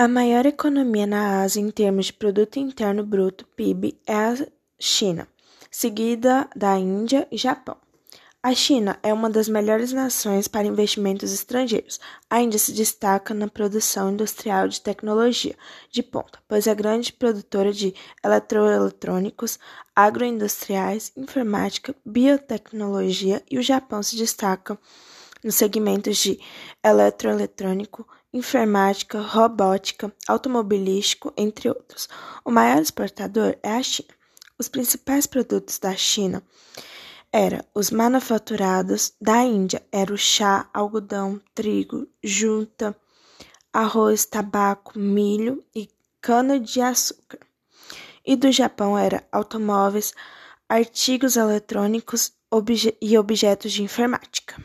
A maior economia na Ásia em termos de produto interno bruto (PIB) é a China, seguida da Índia e Japão. A China é uma das melhores nações para investimentos estrangeiros. A Índia se destaca na produção industrial de tecnologia de ponta, pois é grande produtora de eletroeletrônicos, agroindustriais, informática, biotecnologia e o Japão se destaca nos segmentos de eletroeletrônico, informática, robótica, automobilístico, entre outros. O maior exportador é a China. Os principais produtos da China eram os manufaturados, da Índia era o chá, algodão, trigo, junta, arroz, tabaco, milho e cana-de-açúcar. E do Japão era automóveis, artigos eletrônicos obje e objetos de informática.